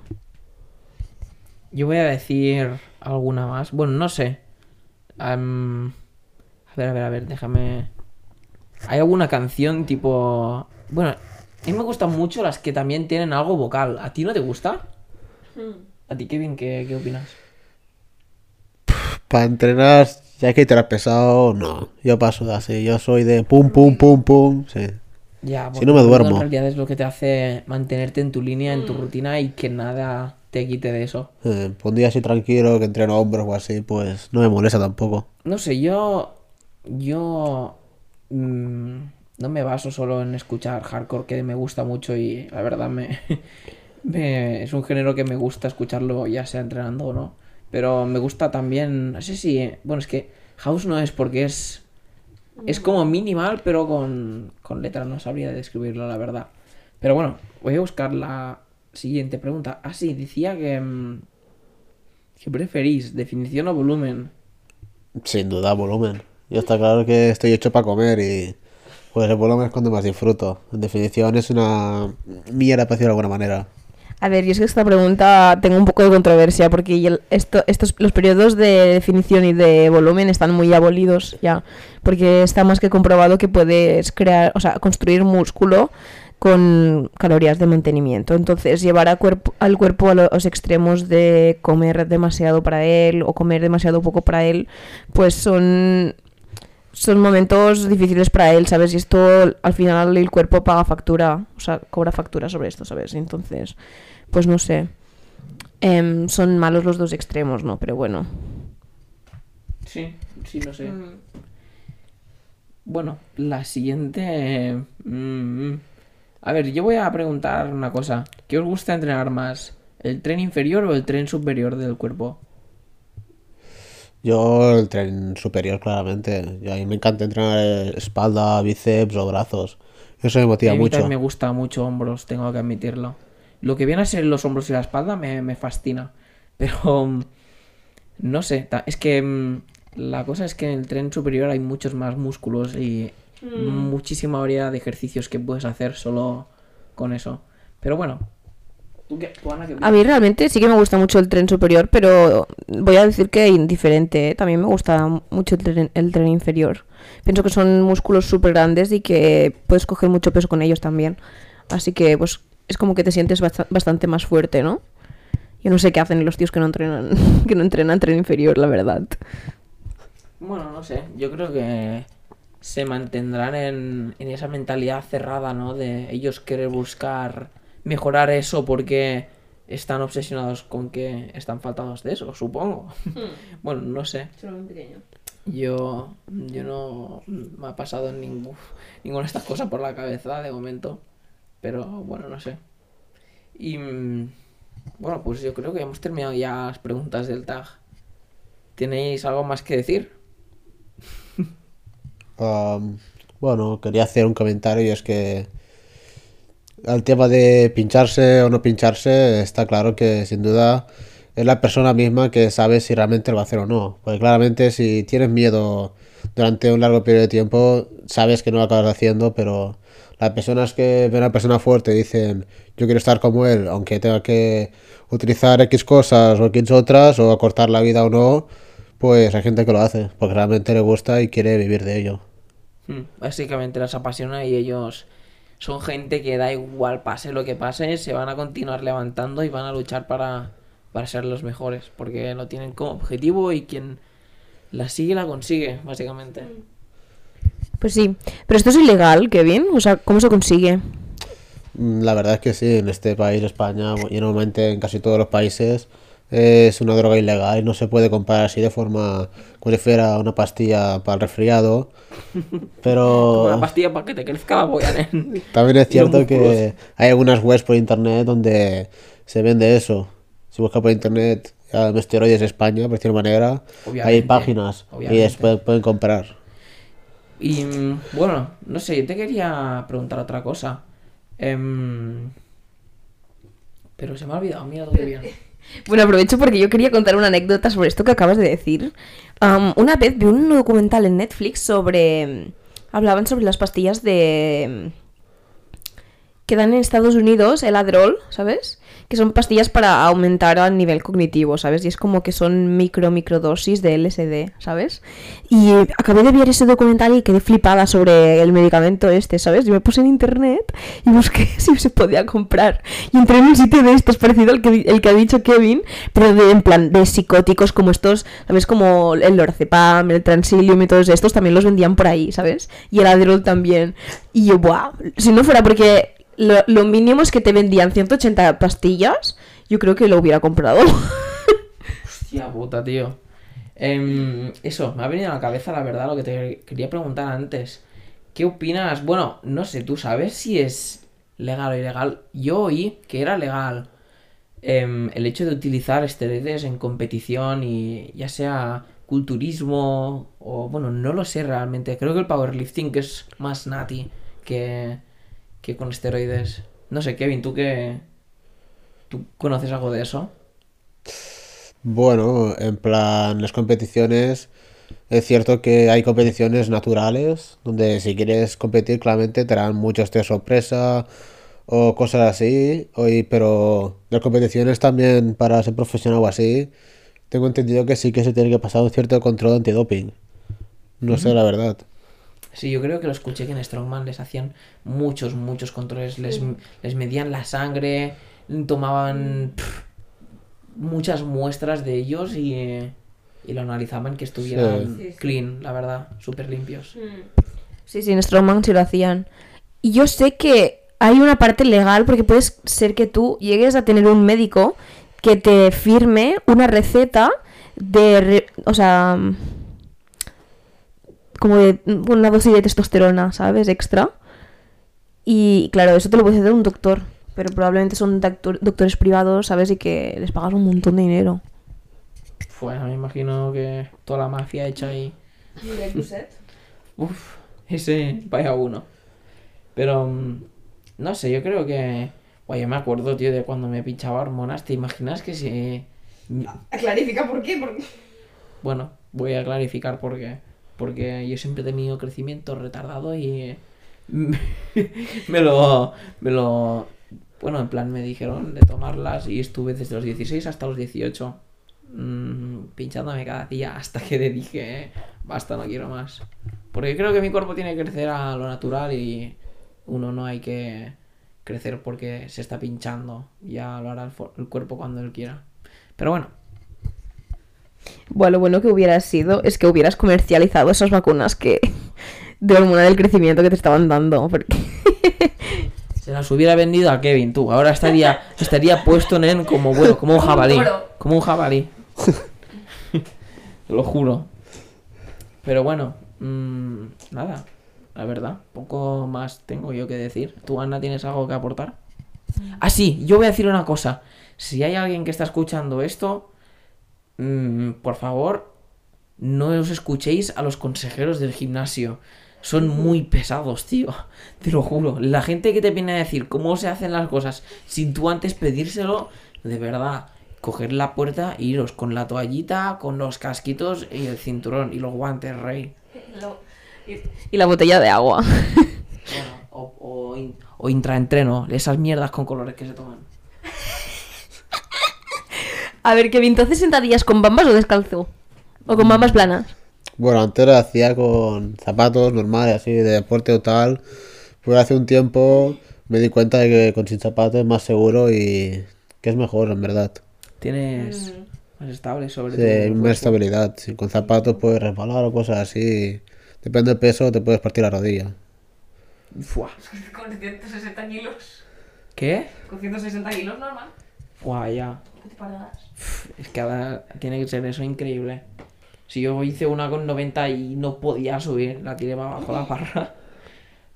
S1: Yo voy a decir alguna más. Bueno, no sé. A ver, a ver, a ver, déjame. ¿Hay alguna canción tipo. Bueno, a mí me gustan mucho las que también tienen algo vocal. ¿A ti no te gusta? ¿A ti, Kevin, qué, qué opinas?
S3: Para entrenar, ya que te lo has pesado, no. Yo paso de así. Yo soy de pum, pum, pum, pum. Sí.
S1: Ya,
S3: Si no me duermo.
S1: En realidad es lo que te hace mantenerte en tu línea, en tu rutina y que nada te quite de eso.
S3: Eh, un día así tranquilo, que entreno hombros o así, pues no me molesta tampoco.
S1: No sé, yo. Yo. mm, no me baso solo en escuchar hardcore, que me gusta mucho y la verdad me, me- Es un género que me gusta escucharlo, ya sea entrenando o no. Pero me gusta también. No sé si. Bueno, es que House no es porque es. Es como minimal, pero con, con letras. No sabría describirlo, la verdad. Pero bueno, voy a buscar la siguiente pregunta. Ah, sí, decía que. mm, ¿Qué preferís? ¿Definición o volumen?
S3: Sin duda, volumen. Yo está claro que estoy hecho para comer y pues el volumen es cuando más disfruto. En definición es una mierda, para decirlo de alguna manera.
S2: A ver, yo es que esta pregunta tengo un poco de controversia porque esto, estos, los periodos de definición y de volumen están muy abolidos ya, porque está más que comprobado que puedes crear, o sea, construir músculo con calorías de mantenimiento. Entonces, llevar cuerpo, al cuerpo a los extremos de comer demasiado para él o comer demasiado poco para él, pues son son momentos difíciles para él, ¿sabes? Y esto al final el cuerpo paga factura, o sea, cobra factura sobre esto, ¿sabes? Entonces, pues no sé. Em, son malos los dos extremos, ¿no? Pero bueno.
S1: Sí, sí, lo sé. Bueno, la siguiente... mm, A ver, yo voy a preguntar una cosa. ¿Qué os gusta entrenar más? ¿El tren inferior o el tren superior del cuerpo?
S3: Yo el tren superior, claramente. Y a mí me encanta entrenar eh, espalda, bíceps o brazos. Eso me motiva
S1: a mí
S3: mucho.
S1: también me gusta mucho hombros, tengo que admitirlo. Lo que viene a ser los hombros y la espalda me, me fascina. Pero... mm, No sé, es que... mm, La cosa es que en el tren superior hay muchos más músculos y muchísima variedad de ejercicios que puedes hacer solo con eso. Pero bueno. ¿Tú qué, tú, Ana, qué
S2: A mí realmente sí que me gusta mucho el tren superior, pero voy a decir que indiferente. ¿eh? También me gusta mucho el tren, el tren inferior. Pienso que son músculos súper grandes y que puedes coger mucho peso con ellos también. Así que pues es como que te sientes basta- bastante más fuerte, ¿no? Yo no sé qué hacen los tíos que no entrenan, que no entrenan tren inferior, la verdad.
S1: Bueno, no sé. Yo creo que se mantendrán en, en esa mentalidad cerrada, ¿no? De ellos querer buscar mejorar eso porque están obsesionados con que están faltados de eso, supongo. bueno, no sé. Yo, yo no me ha pasado ningún, ninguna de estas cosas por la cabeza de momento. Pero bueno, no sé. Y mm, bueno, pues yo creo que hemos terminado ya las preguntas del tag. ¿Tenéis algo más que decir?
S3: Am, bueno, quería hacer un comentario y es que al tema de pincharse o no pincharse, está claro que sin duda es la persona misma que sabe si realmente lo va a hacer o no. Porque claramente si tienes miedo durante un largo periodo de tiempo, sabes que no lo acabas haciendo, pero las personas que ven a una persona fuerte y dicen yo quiero estar como él, aunque tenga que utilizar X cosas o X otras, o acortar la vida o no, pues hay gente que lo hace, porque realmente le gusta y quiere vivir de ello.
S1: Hmm, Básicamente les apasiona y ellos son gente que da igual pase lo que pase, se van a continuar levantando y van a luchar para para ser los mejores, porque lo tienen como objetivo y quien la sigue la consigue, básicamente.
S2: Pues sí. Pero esto es ilegal, Kevin. O sea, ¿cómo se consigue?
S3: Mm, La verdad es que sí, en este país, España, y normalmente en casi todos los países, es una droga ilegal y no se puede comprar así de forma como si fuera una pastilla para el resfriado. Pero
S1: Una pastilla para que te crezca la polla, nen.
S3: también es cierto que hay algunas webs por internet donde se vende eso. Si buscas por internet esteroides España, por decirlo de manera, hay
S1: Obviamente,
S3: páginas y es- pueden, pueden comprar.
S1: Y bueno, no sé, yo te quería preguntar otra cosa. Em, pero se me ha olvidado, mira viene.
S2: Bueno, aprovecho porque yo quería contar una anécdota sobre esto que acabas de decir. Una vez vi un documental en Netflix sobre... Hablaban sobre las pastillas de... que dan en Estados Unidos, el Adderall, ¿sabes? Que son pastillas para aumentar el nivel cognitivo, ¿sabes? Y es como que son micro, microdosis de LSD, ¿sabes? Y acabé de ver ese documental y quedé flipada sobre el medicamento este, ¿sabes? Y me puse en internet y busqué si se podía comprar. Y entré en un sitio de estos parecido al que, el que ha dicho Kevin, pero de, en plan de psicóticos como estos, ¿sabes? Como el Lorazepam, el Transilium y todos estos también los vendían por ahí, ¿sabes? Y el Adderall también. Y yo, ¡buah! Si no fuera porque lo, mínimo es que te vendían 180 pastillas, yo creo que lo hubiera comprado.
S1: Hostia puta, tío. Em, eso, me ha venido a la cabeza la verdad lo que te quería preguntar antes. ¿Qué opinas? Bueno, no sé, ¿tú sabes si es legal o ilegal? Yo oí que era legal em, el hecho de utilizar esteroides en competición y ya sea culturismo o bueno, no lo sé realmente. Creo que el powerlifting es más nati que, que con esteroides. No sé, Kevin, ¿tú qué? ¿Tú conoces algo de eso?
S3: Bueno, en plan, las competiciones, es cierto que hay competiciones naturales, donde si quieres competir, claramente te darán muchos de sorpresa o cosas así, o y- pero las competiciones también para ser profesional o así, tengo entendido que sí que se tiene que pasar un cierto control antidoping. No sé la verdad.
S1: Sí, yo creo que lo escuché que en Strongman les hacían muchos, muchos controles. Les, les medían la sangre, tomaban muchas muestras de ellos y, eh, y lo analizaban que estuvieran
S2: Sí.
S1: Clean, la verdad, súper limpios.
S2: Sí, sí, en Strongman sí lo hacían. Y yo sé que hay una parte legal porque puede ser que tú llegues a tener un médico que te firme una receta de, re- o sea, mm, como de una dosis de testosterona, ¿sabes? Extra. Y claro, eso te lo puede hacer un doctor, pero probablemente son doctor- doctores privados, ¿sabes? Y que les pagas un montón de dinero.
S1: Bueno, me imagino que toda la mafia hecha ahí. Uf, ese vaya uno. Pero, mm, no sé, yo creo que... Yo me acuerdo, tío, de cuando me pinchaba hormonas. ¿Te imaginas que si...
S2: Clarifica por qué.
S1: Bueno, voy a clarificar por qué. Porque yo siempre he tenido crecimiento retardado y me lo, me lo... Bueno, en plan me dijeron de tomarlas y estuve desde los 16 hasta los 18 mm, pinchándome cada día hasta que le dije, basta, no quiero más. Porque creo que mi cuerpo tiene que crecer a lo natural y uno no hay que crecer porque se está pinchando. Ya lo hará el, el cuerpo cuando él quiera. Pero bueno,
S2: Bueno, lo bueno que hubiera sido es que hubieras comercializado esas vacunas que de hormona del crecimiento que te estaban dando. Porque...
S1: Se las hubiera vendido a Kevin, tú. Ahora estaría, estaría puesto en como bueno, como un jabalí. Como un jabalí. Te lo juro. Pero bueno, mm, nada. La verdad, poco más tengo yo que decir. ¿Tú, Ana, tienes algo que aportar? Ah, sí, yo voy a decir una cosa. Si hay alguien que está escuchando esto, mm, por favor, no os escuchéis a los consejeros del gimnasio. Son muy pesados, tío. Te lo juro. La gente que te viene a decir cómo se hacen las cosas sin tú antes pedírselo, de verdad, coger la puerta e iros con la toallita, con los casquitos y el cinturón y los guantes, rey.
S2: Y la botella de agua.
S1: Bueno, o, o, in- o intraentreno, esas mierdas con colores que se toman.
S2: A ver, Kevin, ¿entonces sentadillas con bambas o descalzo? ¿O con bambas planas?
S3: Bueno, antes lo hacía con zapatos normales, así de deporte o tal. Pero hace un tiempo me di cuenta de que con sin zapatos es más seguro y que es mejor, en verdad.
S1: Tienes más estable sobre
S3: Sí,
S1: cuerpo.
S3: más estabilidad. Si con zapatos puedes resbalar o cosas así. Depende del peso, te puedes partir la rodilla.
S1: Fua.
S2: Con 160 kilos.
S1: ¿Qué?
S2: Con 160 kilos normal.
S1: Fua, ya. Es que ahora tiene que ser eso increíble. Si yo hice una con 90 y no podía subir, la tiré para abajo la barra.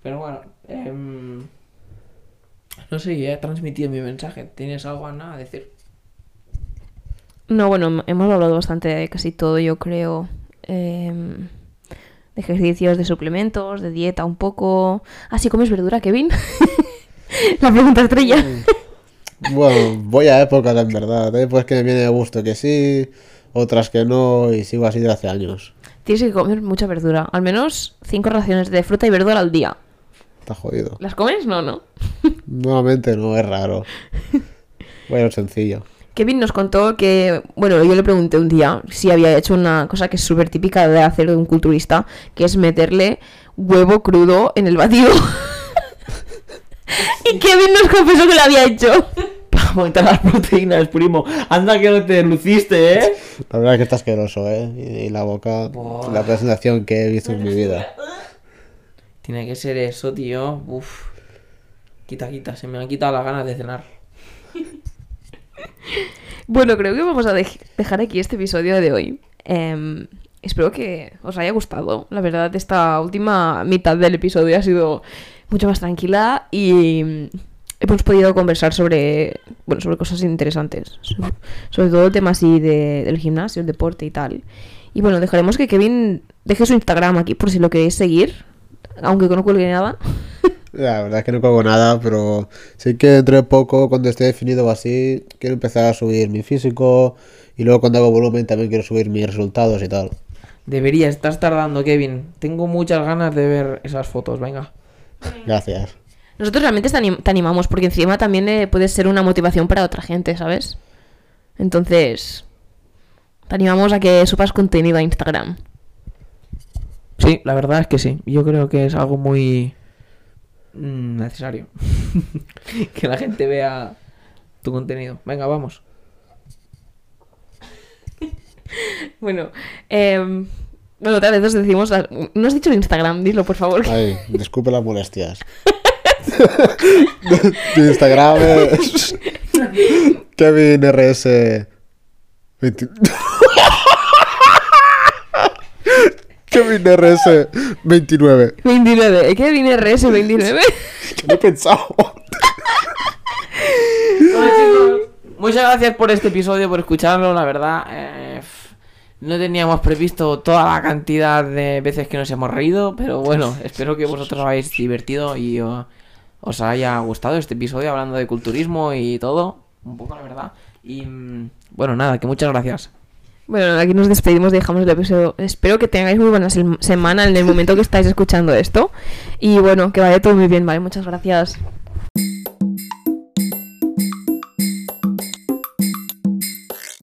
S1: Pero bueno, em, no sé, he transmitido mi mensaje. ¿Tienes algo a decir?
S2: No, bueno, hemos hablado bastante de casi todo, yo creo. Em, de ejercicios, de suplementos, de dieta un poco. Ah, sí, comes verdura, Kevin. La pregunta estrella.
S3: Bueno, voy a épocas en verdad. Hay épocas que me viene de gusto que sí, otras que no, y sigo así de hace años.
S2: Tienes que comer mucha verdura. Al menos cinco raciones de fruta y verdura al día.
S3: Está jodido.
S2: ¿Las comes? No, no.
S3: Nuevamente no, es raro. A lo sencillo.
S2: Kevin nos contó que, bueno, yo le pregunté un día si había hecho una cosa que es súper típica de hacer de un culturista, que es meterle huevo crudo en el batido. y Kevin nos confesó que lo había hecho.
S1: Aumentar las proteínas, primo. Anda que no te luciste, ¿eh?
S3: La verdad es que está asqueroso, ¿eh? Y, y la boca,
S1: Buah.
S3: la presentación que he visto en mi vida.
S1: Tiene que ser eso, tío. Uf. Quita, quita. Se me han quitado las ganas de cenar.
S2: Bueno, creo que vamos a dej- dejar aquí este episodio de hoy. Em, espero que os haya gustado. La verdad, esta última mitad del episodio ha sido mucho más tranquila y hemos podido conversar sobre, bueno, sobre cosas interesantes. So- Sobre todo el tema así de- del gimnasio, el deporte y tal. Y bueno, dejaremos que Kevin deje su Instagram aquí por si lo queréis seguir. Aunque no cuelgue nada.
S3: La verdad es que no colgo nada, pero sí que entre poco, cuando esté definido o así, quiero empezar a subir mi físico y luego cuando hago volumen también quiero subir mis resultados y tal.
S1: Debería, estás tardando, Kevin. Tengo muchas ganas de ver esas fotos, venga.
S3: Gracias.
S2: Nosotros realmente te, anim- te animamos porque encima también eh, puedes ser una motivación para otra gente, ¿sabes? Entonces, te animamos a que subas contenido a Instagram.
S1: Sí, la verdad es que sí. Yo creo que es algo muy mm, necesario. que la gente vea tu contenido. Venga, vamos.
S2: Bueno, em, bueno, otra vez nos decimos... la- No has dicho el Instagram, dilo por favor.
S3: Ay, disculpe las molestias. Mi Instagram es Kevin RS 20 Kevin RS 29.
S2: 29. ¿Qué viene RS 29?
S3: No he pensado.
S1: Bueno, chicos, muchas gracias por este episodio, por escucharlo, la verdad. eh, no teníamos previsto toda la cantidad de veces que nos hemos reído, pero bueno, espero que vosotros os habéis divertido y o- os haya gustado este episodio hablando de culturismo y todo, un poco la verdad. Y mm, bueno, nada, que muchas gracias.
S2: Bueno, aquí nos despedimos, dejamos el episodio. Espero que tengáis muy buena sem- semana en el momento que estáis escuchando esto. Y bueno, que vaya todo muy bien, ¿vale? Muchas gracias.